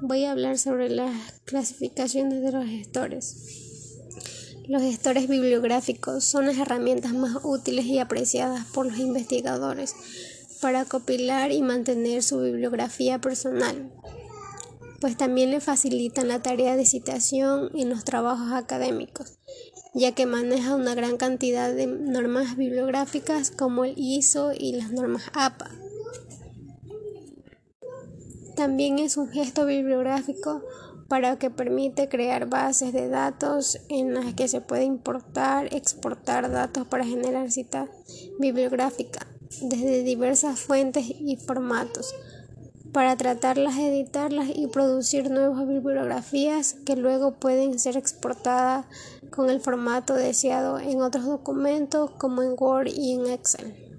voy a hablar sobre las clasificaciones de los gestores. Los gestores bibliográficos son las herramientas más útiles y apreciadas por los investigadores para copilar y mantener su bibliografía personal, pues también le facilitan la tarea de citación en los trabajos académicos, ya que maneja una gran cantidad de normas bibliográficas como el ISO y las normas APA. También es un gesto bibliográfico para que permite crear bases de datos en las que se puede importar, exportar datos para generar cita bibliográfica desde diversas fuentes y formatos para tratarlas, editarlas y producir nuevas bibliografías que luego pueden ser exportadas con el formato deseado en otros documentos como en Word y en Excel.